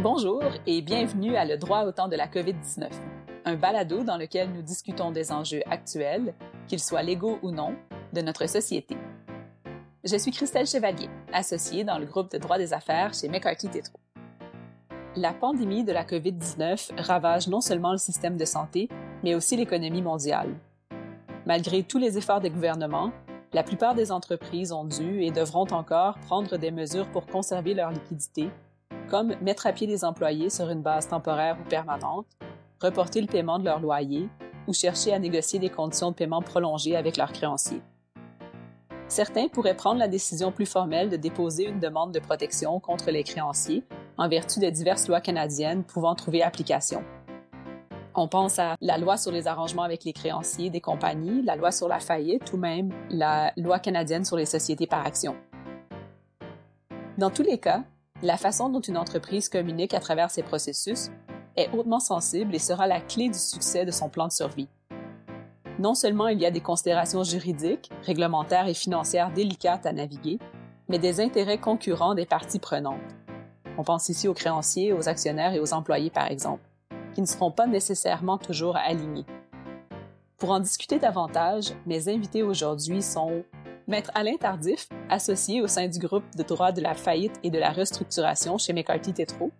Bonjour et bienvenue à Le droit au temps de la COVID-19, un balado dans lequel nous discutons des enjeux actuels, qu'ils soient légaux ou non, de notre société. Je suis Christelle Chevalier, associée dans le groupe de droit des affaires chez McCarthy Tétro. La pandémie de la COVID-19 ravage non seulement le système de santé, mais aussi l'économie mondiale. Malgré tous les efforts des gouvernements, la plupart des entreprises ont dû et devront encore prendre des mesures pour conserver leur liquidité, comme mettre à pied les employés sur une base temporaire ou permanente, reporter le paiement de leur loyer ou chercher à négocier des conditions de paiement prolongées avec leurs créanciers. Certains pourraient prendre la décision plus formelle de déposer une demande de protection contre les créanciers en vertu de diverses lois canadiennes pouvant trouver application. On pense à la loi sur les arrangements avec les créanciers des compagnies, la loi sur la faillite ou même la loi canadienne sur les sociétés par action. Dans tous les cas, la façon dont une entreprise communique à travers ces processus est hautement sensible et sera la clé du succès de son plan de survie. Non seulement il y a des considérations juridiques, réglementaires et financières délicates à naviguer, mais des intérêts concurrents des parties prenantes. On pense ici aux créanciers, aux actionnaires et aux employés, par exemple qui ne seront pas nécessairement toujours alignés. Pour en discuter davantage, mes invités aujourd'hui sont Maître Alain Tardif, associé au sein du groupe de droit de la faillite et de la restructuration chez McCarthy Tétro,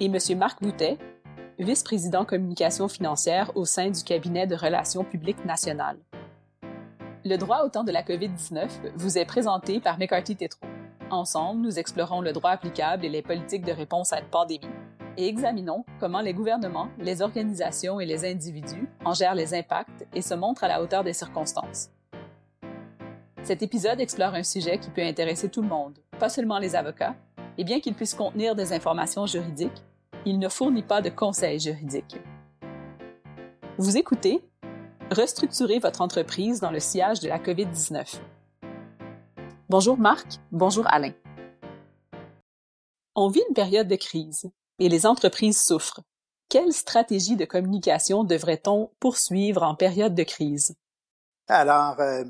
et M. Marc Boutet, vice-président communication financière au sein du cabinet de relations publiques nationales. Le droit au temps de la COVID-19 vous est présenté par McCarthy Tétro. Ensemble, nous explorons le droit applicable et les politiques de réponse à une pandémie et examinons comment les gouvernements, les organisations et les individus en gèrent les impacts et se montrent à la hauteur des circonstances. Cet épisode explore un sujet qui peut intéresser tout le monde, pas seulement les avocats, et bien qu'il puisse contenir des informations juridiques, il ne fournit pas de conseils juridiques. Vous écoutez Restructurez votre entreprise dans le sillage de la COVID-19. Bonjour Marc, bonjour Alain. On vit une période de crise et les entreprises souffrent. Quelle stratégie de communication devrait-on poursuivre en période de crise? Alors, euh,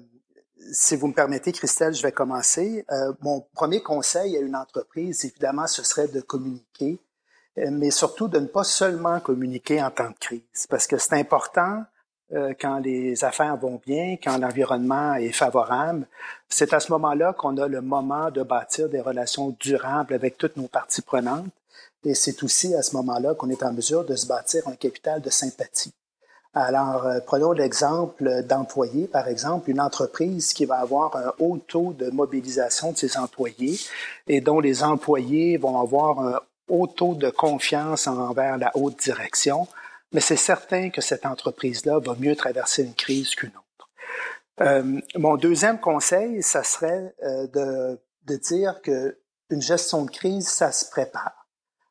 si vous me permettez, Christelle, je vais commencer. Euh, mon premier conseil à une entreprise, évidemment, ce serait de communiquer, euh, mais surtout de ne pas seulement communiquer en temps de crise, parce que c'est important quand les affaires vont bien, quand l'environnement est favorable. C'est à ce moment-là qu'on a le moment de bâtir des relations durables avec toutes nos parties prenantes. Et c'est aussi à ce moment-là qu'on est en mesure de se bâtir un capital de sympathie. Alors, euh, prenons l'exemple d'employés, par exemple, une entreprise qui va avoir un haut taux de mobilisation de ses employés et dont les employés vont avoir un haut taux de confiance envers la haute direction, mais c'est certain que cette entreprise-là va mieux traverser une crise qu'une autre. Euh, mon deuxième conseil, ça serait euh, de, de dire que une gestion de crise, ça se prépare.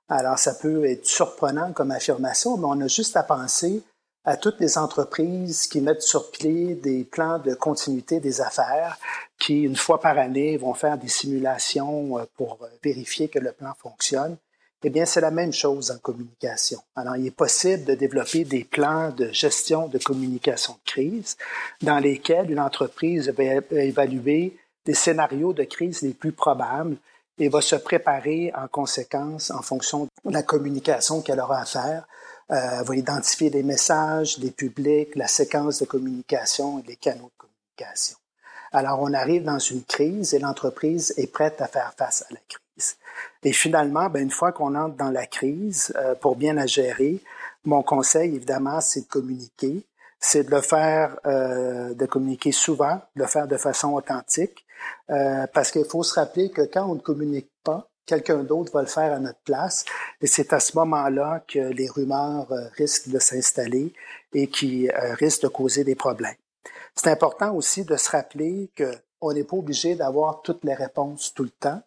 Alors, ça peut être surprenant comme affirmation, mais on a juste à penser à toutes les entreprises qui mettent sur pied des plans de continuité des affaires, qui, une fois par année, vont faire des simulations euh, pour vérifier que le plan fonctionne. Eh bien, c'est la même chose en communication. Alors, il est possible de développer des plans de gestion de communication de crise dans lesquels une entreprise va évaluer des scénarios de crise les plus probables et va se préparer en conséquence en fonction de la communication qu'elle aura à faire. Euh, va identifier des messages, des publics, la séquence de communication et les canaux de communication. Alors, on arrive dans une crise et l'entreprise est prête à faire face à la crise. Et finalement, ben, une fois qu'on entre dans la crise, euh, pour bien la gérer, mon conseil, évidemment, c'est de communiquer, c'est de le faire, euh, de communiquer souvent, de le faire de façon authentique, euh, parce qu'il faut se rappeler que quand on ne communique quelqu'un d'autre va le faire à notre place. Et c'est à ce moment-là que les rumeurs euh, risquent de s'installer et qui euh, risquent de causer des problèmes. C'est important aussi de se rappeler qu'on n'est pas obligé d'avoir toutes les réponses tout le temps.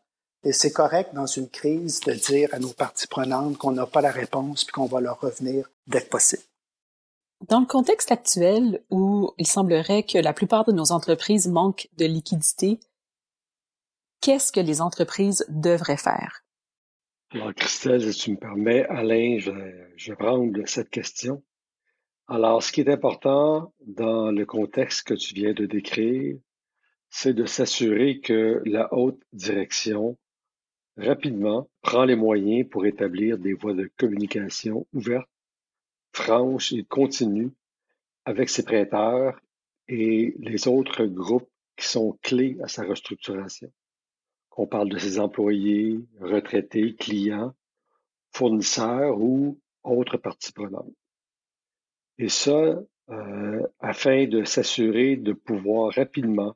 Et c'est correct dans une crise de dire à nos parties prenantes qu'on n'a pas la réponse puis qu'on va leur revenir dès que possible. Dans le contexte actuel où il semblerait que la plupart de nos entreprises manquent de liquidité, qu'est-ce que les entreprises devraient faire? Alors, Christelle, si tu me permets, Alain, je, je prendre cette question. Alors, ce qui est important dans le contexte que tu viens de décrire, c'est de s'assurer que la haute direction rapidement prend les moyens pour établir des voies de communication ouvertes, franches et continues avec ses prêteurs et les autres groupes qui sont clés à sa restructuration. Qu'on parle de ses employés, retraités, clients, fournisseurs ou autres parties prenantes. Et ça, euh, afin de s'assurer de pouvoir rapidement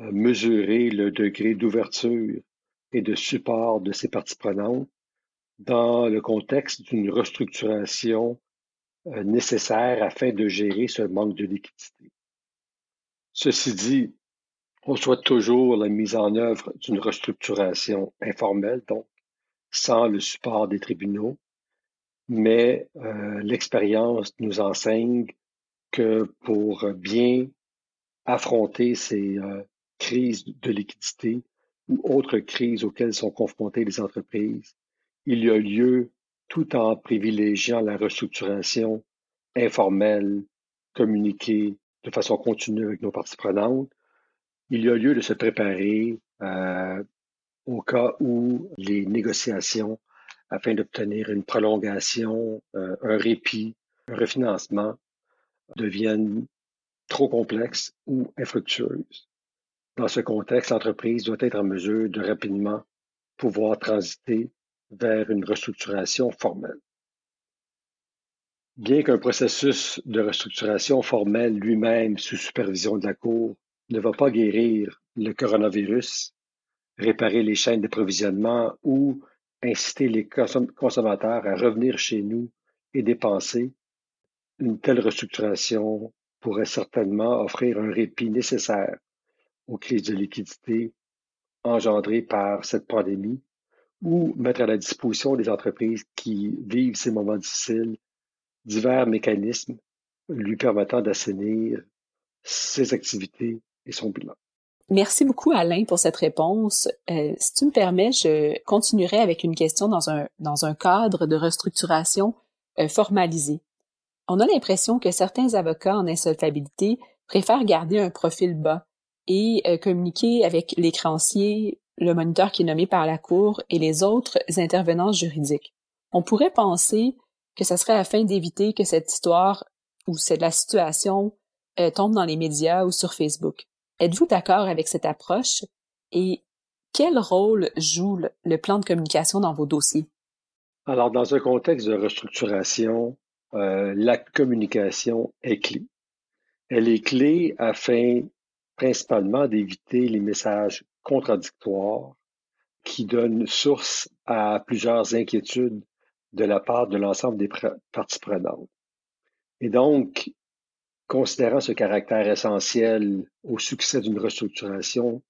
euh, mesurer le degré d'ouverture et de support de ces parties prenantes dans le contexte d'une restructuration euh, nécessaire afin de gérer ce manque de liquidité. Ceci dit, on souhaite toujours la mise en œuvre d'une restructuration informelle, donc sans le support des tribunaux, mais euh, l'expérience nous enseigne que pour bien affronter ces euh, crises de liquidité ou autres crises auxquelles sont confrontées les entreprises, il y a lieu, tout en privilégiant la restructuration informelle, communiquée de façon continue avec nos parties prenantes, il y a lieu de se préparer euh, au cas où les négociations afin d'obtenir une prolongation, euh, un répit, un refinancement deviennent trop complexes ou infructueuses. Dans ce contexte, l'entreprise doit être en mesure de rapidement pouvoir transiter vers une restructuration formelle. Bien qu'un processus de restructuration formelle lui-même sous supervision de la Cour ne va pas guérir le coronavirus, réparer les chaînes d'approvisionnement ou inciter les consommateurs à revenir chez nous et dépenser, une telle restructuration pourrait certainement offrir un répit nécessaire aux crises de liquidité engendrées par cette pandémie ou mettre à la disposition des entreprises qui vivent ces moments difficiles divers mécanismes lui permettant d'assainir ses activités Merci beaucoup, Alain, pour cette réponse. Euh, si tu me permets, je continuerai avec une question dans un, dans un cadre de restructuration euh, formalisé. On a l'impression que certains avocats en insolvabilité préfèrent garder un profil bas et euh, communiquer avec les créanciers, le moniteur qui est nommé par la Cour et les autres intervenants juridiques. On pourrait penser que ce serait afin d'éviter que cette histoire ou cette la situation tombe dans les médias ou sur Facebook. Êtes-vous d'accord avec cette approche? Et quel rôle joue le, plan de communication dans vos dossiers? Alors, dans un contexte de restructuration, euh, la communication est clé. Elle est clé afin principalement d'éviter les messages contradictoires qui donnent source à plusieurs inquiétudes de la part de l'ensemble des parties prenantes. Et donc, Considérant ce caractère essentiel au succès d'une restructuration,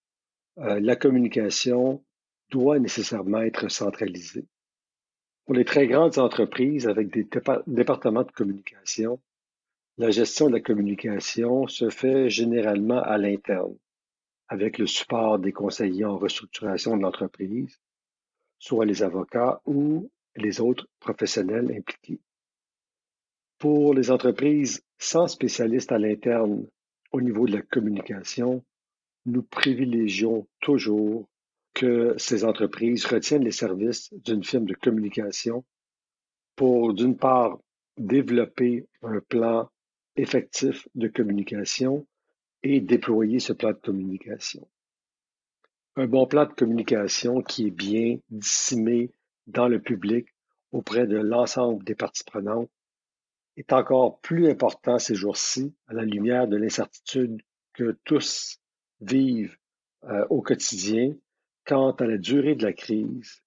euh, la communication doit nécessairement être centralisée. Pour les très grandes entreprises avec des départements de communication, la gestion de la communication se fait généralement à l'interne, avec le support des conseillers en restructuration de l'entreprise, soit les avocats ou les autres professionnels impliqués. Pour les entreprises sans spécialistes à l'interne au niveau de la communication, nous privilégions toujours que ces entreprises retiennent les services d'une firme de communication pour, d'une part, développer un plan effectif de communication et déployer ce plan de communication. Un bon plan de communication qui est bien dissimé dans le public auprès de l'ensemble des parties prenantes est encore plus important ces jours-ci à la lumière de l'incertitude que tous vivent euh, au quotidien quant à la durée de la crise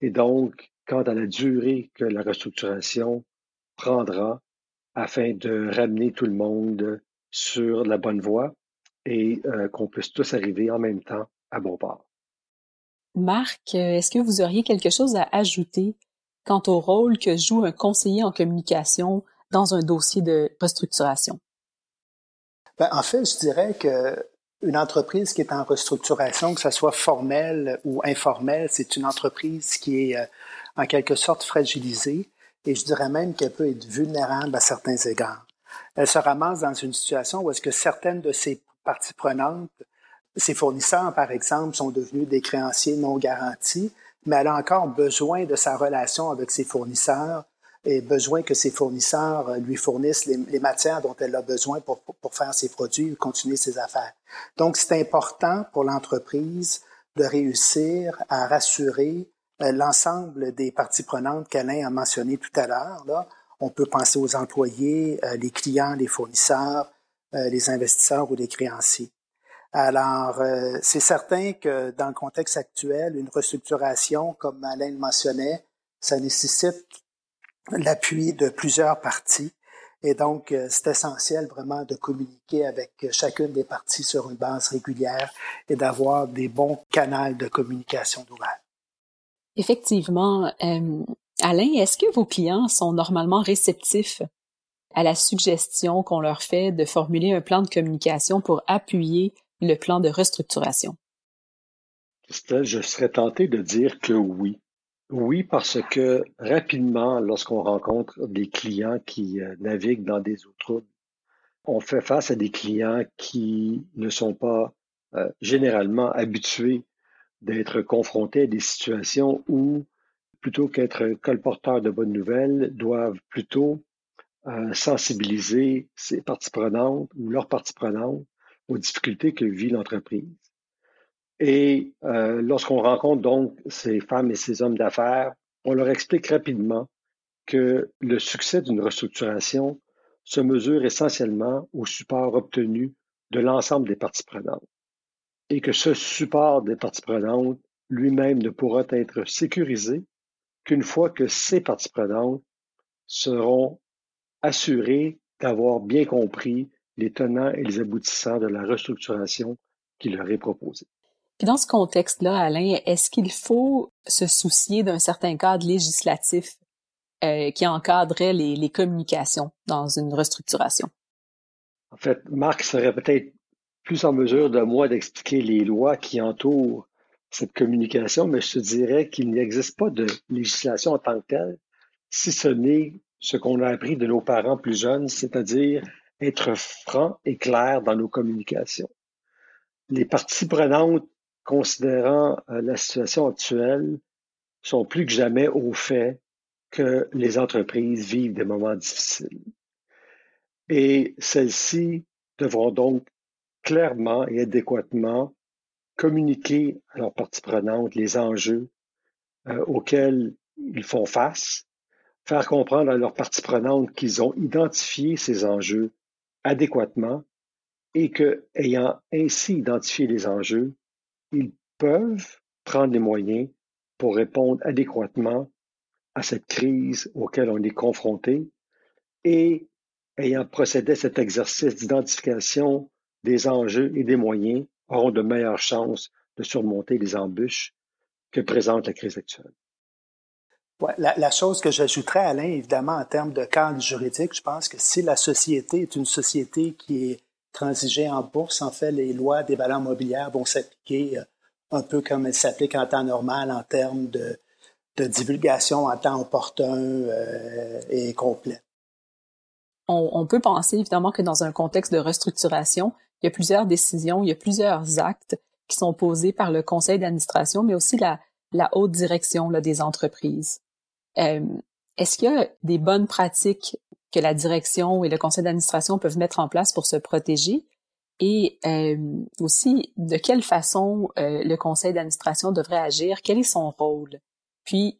et donc quant à la durée que la restructuration prendra afin de ramener tout le monde sur la bonne voie et euh, qu'on puisse tous arriver en même temps à bon port. Marc, est-ce que vous auriez quelque chose à ajouter quant au rôle que joue un conseiller en communication dans un dossier de restructuration? Ben, en fait, je dirais que une entreprise qui est en restructuration, que ce soit formelle ou informelle, c'est une entreprise qui est euh, en quelque sorte fragilisée et je dirais même qu'elle peut être vulnérable à certains égards. Elle se ramasse dans une situation où est-ce que certaines de ses parties prenantes, ses fournisseurs par exemple, sont devenus des créanciers non garantis mais elle a encore besoin de sa relation avec ses fournisseurs et besoin que ses fournisseurs lui fournissent les, matières dont elle a besoin pour, pour, faire ses produits et continuer ses affaires. Donc, c'est important pour l'entreprise de réussir à rassurer euh, l'ensemble des parties prenantes qu'Alain a mentionnées tout à l'heure. On peut penser aux employés, euh, les clients, les fournisseurs, euh, les investisseurs ou les créanciers. Alors, c'est certain que dans le contexte actuel, une restructuration, comme Alain le mentionnait, ça nécessite l'appui de plusieurs parties. Et donc, c'est essentiel vraiment de communiquer avec chacune des parties sur une base régulière et d'avoir des bons canaux de communication. Effectivement. Euh, Alain, est-ce que vos clients sont normalement réceptifs à la suggestion qu'on leur fait de formuler un plan de communication pour appuyer le plan de restructuration? je serais tenté de dire que oui. Oui, parce que rapidement, lorsqu'on rencontre des clients qui euh, naviguent dans des eaux troubles, on fait face à des clients qui ne sont pas euh, généralement habitués d'être confrontés à des situations où, plutôt qu'être colporteurs de bonnes nouvelles, doivent plutôt euh, sensibiliser ces parties prenantes ou leurs parties prenantes aux difficultés que vit l'entreprise. Et euh, lorsqu'on rencontre donc ces femmes et ces hommes d'affaires, on leur explique rapidement que le succès d'une restructuration se mesure essentiellement au support obtenu de l'ensemble des parties prenantes et que ce support des parties prenantes lui-même ne pourra être sécurisé qu'une fois que ces parties prenantes seront assurées d'avoir bien compris les tenants et les aboutissants de la restructuration qui leur est proposée. Puis dans ce contexte-là, Alain, est-ce qu'il faut se soucier d'un certain cadre législatif euh, qui encadrerait les, les communications dans une restructuration? En fait, Marc serait peut-être plus en mesure de moi d'expliquer les lois qui entourent cette communication, mais je te dirais qu'il n'existe pas de législation en tant que telle, si ce n'est ce qu'on a appris de nos parents plus jeunes, c'est-à-dire être franc et clair dans nos communications. Les parties prenantes, considérant euh, la situation actuelle, sont plus que jamais au fait que les entreprises vivent des moments difficiles. Et celles-ci devront donc clairement et adéquatement communiquer à leurs parties prenantes les enjeux euh, auxquels ils font face, faire comprendre à leurs parties prenantes qu'ils ont identifié ces enjeux adéquatement et que, ayant ainsi identifié les enjeux, ils peuvent prendre les moyens pour répondre adéquatement à cette crise auquel on est confronté et ayant procédé à cet exercice d'identification des enjeux et des moyens auront de meilleures chances de surmonter les embûches que présente la crise actuelle. Ouais, la, chose que j'ajouterais, Alain, évidemment, en termes de cadre juridique, je pense que si la société est une société qui est transigée en bourse, en fait, les lois des valeurs mobilières vont s'appliquer euh, un peu comme elles s'appliquent en temps normal en termes de, de divulgation en temps opportun euh, et complet. On, on, peut penser évidemment que dans un contexte de restructuration, il y a plusieurs décisions, il y a plusieurs actes qui sont posés par le conseil d'administration, mais aussi la, la haute direction là, des entreprises. Euh, Est-ce qu'il y a des bonnes pratiques que la direction et le conseil d'administration peuvent mettre en place pour se protéger? Et euh, aussi, de quelle façon euh, le conseil d'administration devrait agir? Quel est son rôle? Puis,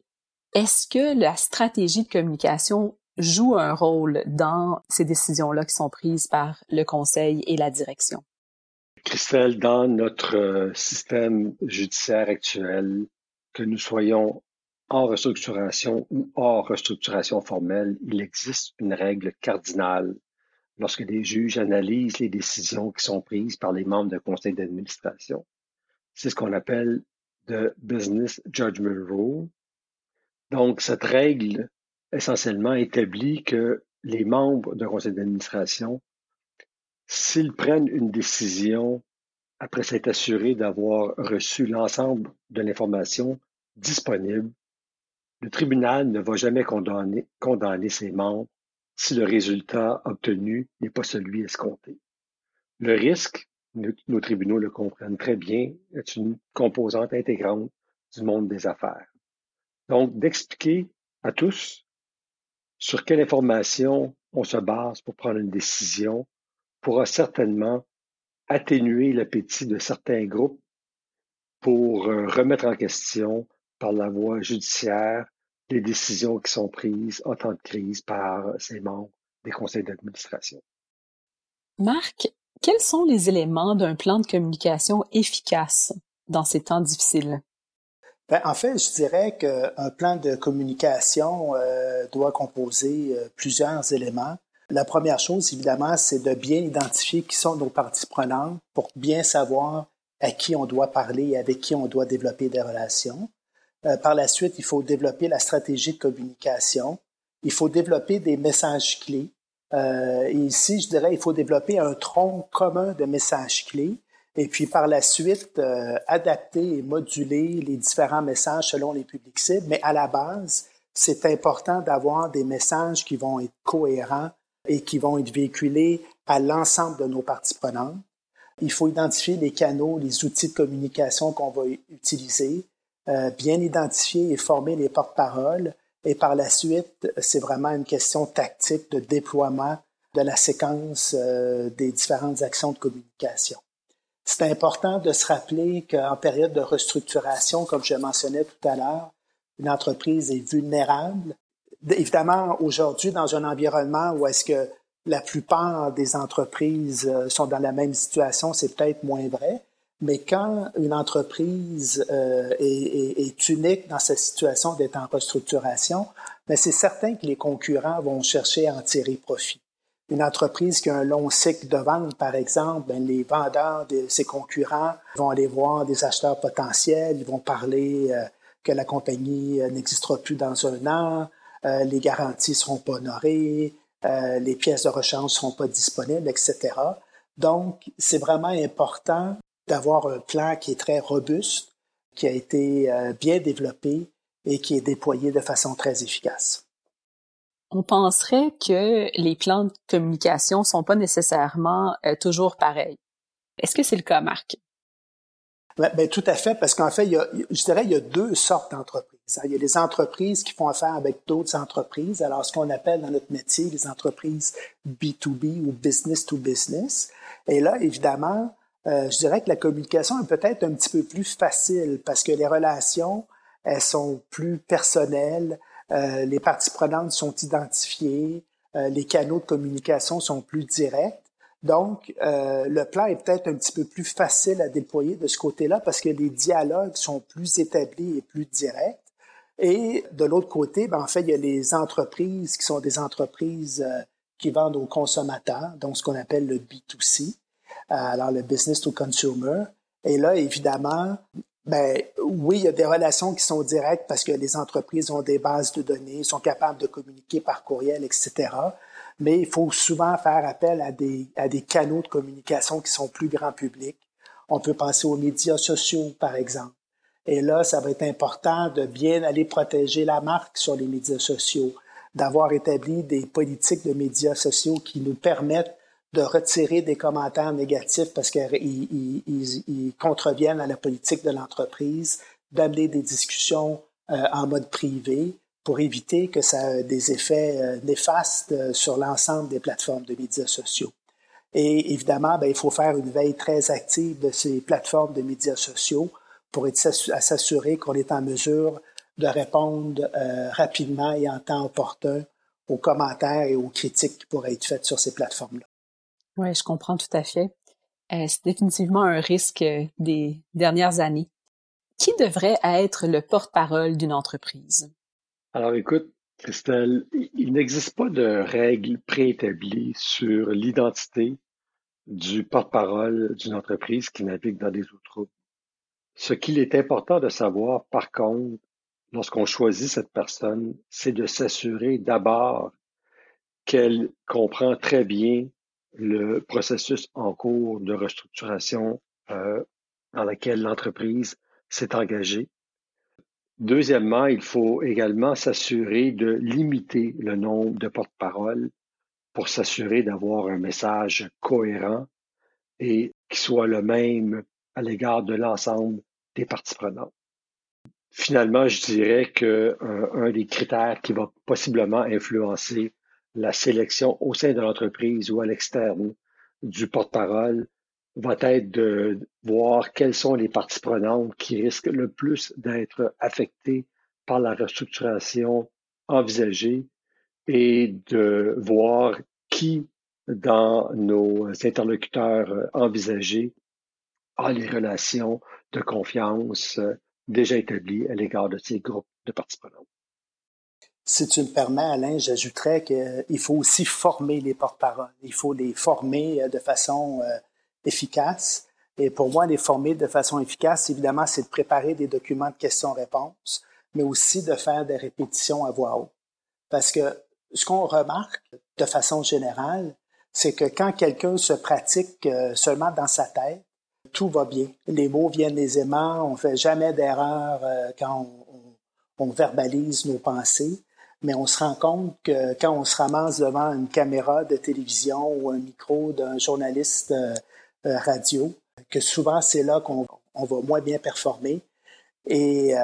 est-ce que la stratégie de communication joue un rôle dans ces décisions-là qui sont prises par le conseil et la direction? Christelle, dans notre euh, système judiciaire actuel, que nous soyons en restructuration ou hors restructuration formelle, il existe une règle cardinale lorsque les juges analysent les décisions qui sont prises par les membres du conseil d'administration. C'est ce qu'on appelle the Business Judgment Rule. Donc, cette règle essentiellement établit que les membres d'un conseil d'administration, s'ils prennent une décision après s'être assurés d'avoir reçu l'ensemble de l'information disponible, le tribunal ne va jamais condamner, ses membres si le résultat obtenu n'est pas celui escompté. Le risque, nos tribunaux le comprennent très bien, est une composante intégrante du monde des affaires. Donc, d'expliquer à tous sur quelle information on se base pour prendre une décision pourra certainement atténuer l'appétit de certains groupes pour euh, remettre en question par la voie judiciaire les décisions qui sont prises en temps de crise par ces membres des conseils d'administration. Marc, quels sont les éléments d'un plan de communication efficace dans ces temps difficiles? Ben, en fait, je dirais qu'un plan de communication euh, doit composer euh, plusieurs éléments. La première chose, évidemment, c'est de bien identifier qui sont nos parties prenantes pour bien savoir à qui on doit parler et avec qui on doit développer des relations. Euh, par la suite, il faut développer la stratégie de communication. Il faut développer des messages clés. Euh, ici, je dirais, il faut développer un tronc commun de messages clés. Et puis par la suite, euh, adapter et moduler les différents messages selon les publics cibles. Mais à la base, c'est important d'avoir des messages qui vont être cohérents et qui vont être véhiculés à l'ensemble de nos parties prenantes. Il faut identifier les canaux, les outils de communication qu'on va utiliser, euh, bien identifier et former les porte-paroles. Et par la suite, c'est vraiment une question tactique de déploiement de la séquence euh, des différentes actions de communication. C'est important de se rappeler qu'en période de restructuration, comme je mentionnais tout à l'heure, une entreprise est vulnérable évidemment, aujourd'hui, dans un environnement où est-ce que la plupart des entreprises euh, sont dans la même situation, c'est peut-être moins vrai. Mais quand une entreprise euh, est, unique dans sa situation d'être en restructuration, ben, c'est certain que les concurrents vont chercher à en tirer profit. Une entreprise qui a un long cycle de vente, par exemple, ben, les vendeurs de ses concurrents vont aller voir des acheteurs potentiels, ils vont parler euh, que la compagnie n'existera plus dans un an, euh, les garanties seront pas honorées, euh, les pièces de rechange seront pas disponibles, etc. Donc, c'est vraiment important d'avoir un plan qui est très robuste, qui a été euh, bien développé et qui est déployé de façon très efficace. On penserait que les plans de communication sont pas nécessairement toujours pareils. Est-ce que c'est le cas, Marc? Ben, ben, tout à fait, parce qu'en fait, il y a, je dirais il y a deux sortes d'entreprises. Il y a les entreprises qui font affaire avec d'autres entreprises, alors ce qu'on appelle dans notre métier les entreprises B2B ou business to business. Et là, évidemment, euh, je dirais que la communication est peut-être un petit peu plus facile parce que les relations, elles sont plus personnelles, euh, les parties prenantes sont identifiées, euh, les canaux de communication sont plus directs. Donc, euh, le plan est peut-être un petit peu plus facile à déployer de ce côté-là parce que les dialogues sont plus établis et plus directs. Et de l'autre côté, ben, en fait, il y a les entreprises qui sont des entreprises euh, qui vendent aux consommateurs, donc ce qu'on appelle le B2C, euh, alors le business to consumer. Et là, évidemment, ben oui, il y a des relations qui sont directes parce que les entreprises ont des bases de données, sont capables de communiquer par courriel, etc mais il faut souvent faire appel à des, à des canaux de communication qui sont plus grand public. On peut penser aux médias sociaux, par exemple. Et là, ça va être important de bien aller protéger la marque sur les médias sociaux, d'avoir établi des politiques de médias sociaux qui nous permettent de retirer des commentaires négatifs parce qu'ils ils, ils, contreviennent à la politique de l'entreprise, d'amener des discussions euh, en mode privé, pour éviter que ça ait des effets euh, néfastes euh, sur l'ensemble des plateformes de médias sociaux. Et évidemment, ben, il faut faire une veille très active de ces plateformes de médias sociaux pour être s'assurer qu'on est en mesure de répondre euh, rapidement et en temps opportun aux commentaires et aux critiques qui pourraient être faites sur ces plateformes-là. Oui, je comprends tout à fait. c'est définitivement un risque des dernières années. Qui devrait être le porte-parole d'une entreprise? Alors écoute, Christelle, il n'existe pas de règles préétablies sur l'identité du porte-parole d'une entreprise qui navigue dans des eaux. Ce qu'il est important de savoir, par contre, lorsqu'on choisit cette personne, c'est de s'assurer d'abord qu'elle comprend très bien le processus en cours de restructuration euh, dans lequel l'entreprise s'est engagée Deuxièmement, il faut également s'assurer de limiter le nombre de porte-paroles pour s'assurer d'avoir un message cohérent et qui soit le même à l'égard de l'ensemble des parties prenantes. Finalement, je dirais que un, des critères qui va possiblement influencer la sélection au sein de l'entreprise ou à l'externe du porte-parole va être de voir quelles sont les parties prenantes qui risquent le plus d'être affectées par la restructuration envisagée et de voir qui dans nos interlocuteurs envisagés a les relations de confiance déjà établies à l'égard de ces groupes de parties prenantes. Si tu me permets, Alain, j'ajouterais qu'il faut aussi former les porte-paroles. Il faut les former de façon euh, efficace. Et pour moi, les former de façon efficace, évidemment, c'est de préparer des documents de questions-réponses, mais aussi de faire des répétitions à voix haute. Parce que ce qu'on remarque de façon générale, c'est que quand quelqu'un se pratique euh, seulement dans sa tête, tout va bien. Les mots viennent aisément, on fait jamais d'erreur euh, quand on, verbalise nos pensées, mais on se rend compte que quand on se ramasse devant une caméra de télévision ou un micro d'un journaliste euh, radio, que souvent c'est là qu'on va moins bien performer. Et,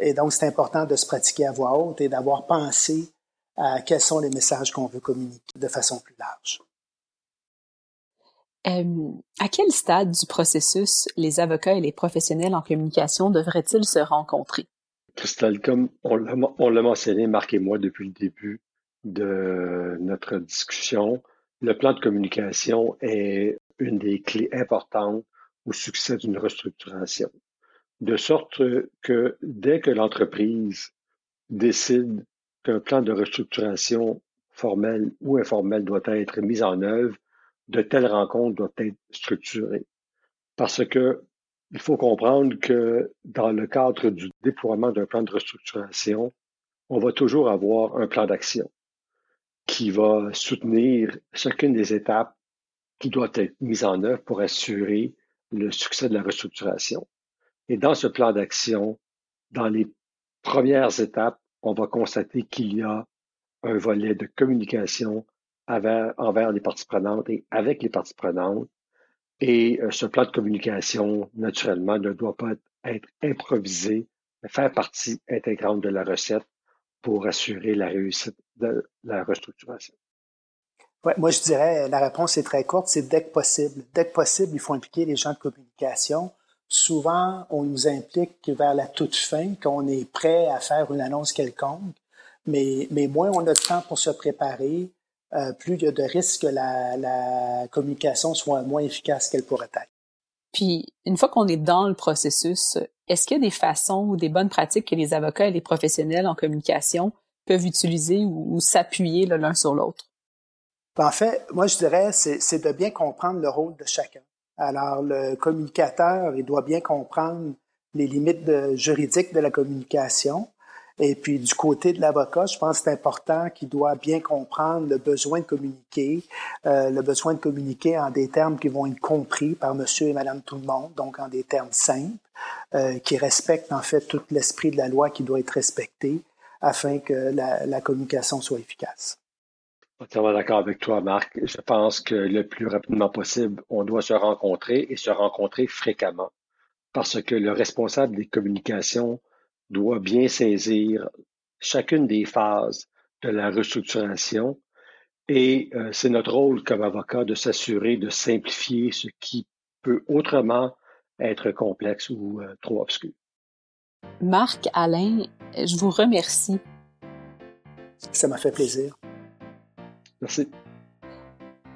et donc c'est important de se pratiquer à voix haute et d'avoir pensé à quels sont les messages qu'on veut communiquer de façon plus large. Euh, à quel stade du processus les avocats et les professionnels en communication devraient-ils se rencontrer? Christelle, comme on l'a mentionné, Marc et moi, depuis le début de notre discussion, le plan de communication est une des clés importantes au succès d'une restructuration. De sorte que dès que l'entreprise décide qu'un plan de restructuration formel ou informel doit être mis en œuvre, de telles rencontres doivent être structurées. Parce que il faut comprendre que dans le cadre du déploiement d'un plan de restructuration, on va toujours avoir un plan d'action qui va soutenir chacune des étapes qui doivent être mises en œuvre pour assurer le succès de la restructuration. Et dans ce plan d'action, dans les premières étapes, on va constater qu'il y a un volet de communication envers, les parties prenantes et avec les parties prenantes. Et euh, ce plan de communication, naturellement, ne doit pas être, improvisé, mais faire partie intégrante de la recette pour assurer la réussite de la restructuration. Ouais, moi, je dirais, la réponse est très courte, c'est dès que possible. Dès que possible, il faut impliquer les gens de communication. Souvent, on nous implique vers la toute fin, qu'on est prêt à faire une annonce quelconque, mais, mais moins on a de temps pour se préparer, euh, plus il y a de risques que la, la communication soit moins efficace qu'elle pourrait être. Puis, une fois qu'on est dans le processus, est-ce qu'il y a des façons ou des bonnes pratiques que les avocats et les professionnels en communication peuvent utiliser ou, s'appuyer l'un sur l'autre? En fait, moi, je dirais, c'est de bien comprendre le rôle de chacun. Alors, le communicateur, il doit bien comprendre les limites juridiques de la communication. Et puis du côté de l'avocat, je pense que c'est important qu'il doit bien comprendre le besoin de communiquer, euh, le besoin de communiquer en des termes qui vont être compris par monsieur et madame tout le monde, donc en des termes simples, euh, qui respectent en fait tout l'esprit de la loi qui doit être respecté afin que la, communication soit efficace. Entièrement d'accord avec toi, Marc. Je pense que le plus rapidement possible, on doit se rencontrer et se rencontrer fréquemment parce que le responsable des communications doit bien saisir chacune des phases de la restructuration et euh, c'est notre rôle comme avocat de s'assurer de simplifier ce qui peut autrement être complexe ou euh, trop obscur. Marc, Alain, je vous remercie. Ça m'a fait plaisir. Merci.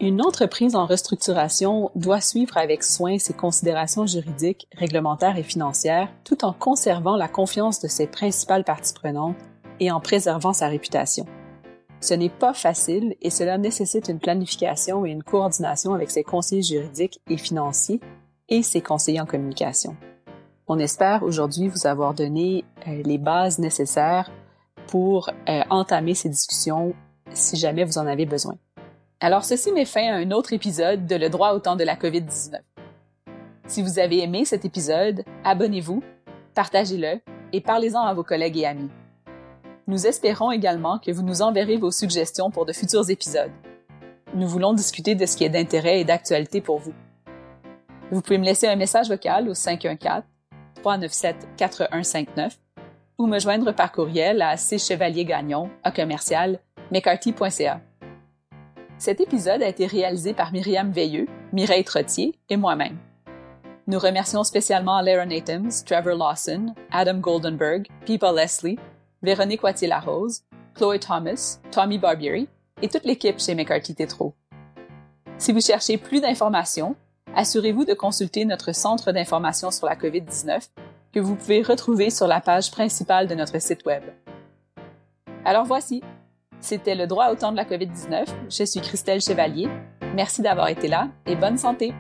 Une entreprise en restructuration doit suivre avec soin ses considérations juridiques, réglementaires et financières, tout en conservant la confiance de ses principales parties prenantes et en préservant sa réputation. Ce n'est pas facile et cela nécessite une planification et une coordination avec ses conseillers juridiques et financiers et ses conseillers en communication. On espère aujourd'hui vous avoir donné euh, les bases nécessaires pour euh, entamer ces discussions si jamais vous en avez besoin. Alors ceci met fin à un autre épisode de Le droit au temps de la COVID-19. Si vous avez aimé cet épisode, abonnez-vous, partagez-le et parlez-en à vos collègues et amis. Nous espérons également que vous nous enverrez vos suggestions pour de futurs épisodes. Nous voulons discuter de ce qui est d'intérêt et d'actualité pour vous. Vous pouvez me laisser un message vocal au 514 397 4159 ou me joindre par courriel à cchevaliergagnon à commercial mccarthy.ca. Cet épisode a été réalisé par Myriam Veilleux, Mireille Trottier et moi-même. Nous remercions spécialement Lara Nathan, Trevor Lawson, Adam Goldenberg, Pipa Leslie, Véronique Wattier-Larose, Chloe Thomas, Tommy Barbieri et toute l'équipe chez McCarthy Tétro. Si vous cherchez plus d'informations, assurez-vous de consulter notre centre d'information sur la COVID-19 que vous pouvez retrouver sur la page principale de notre site Web. Alors voici, c'était le droit au temps de la COVID-19. Je suis Christelle Chevalier. Merci d'avoir été là et bonne santé!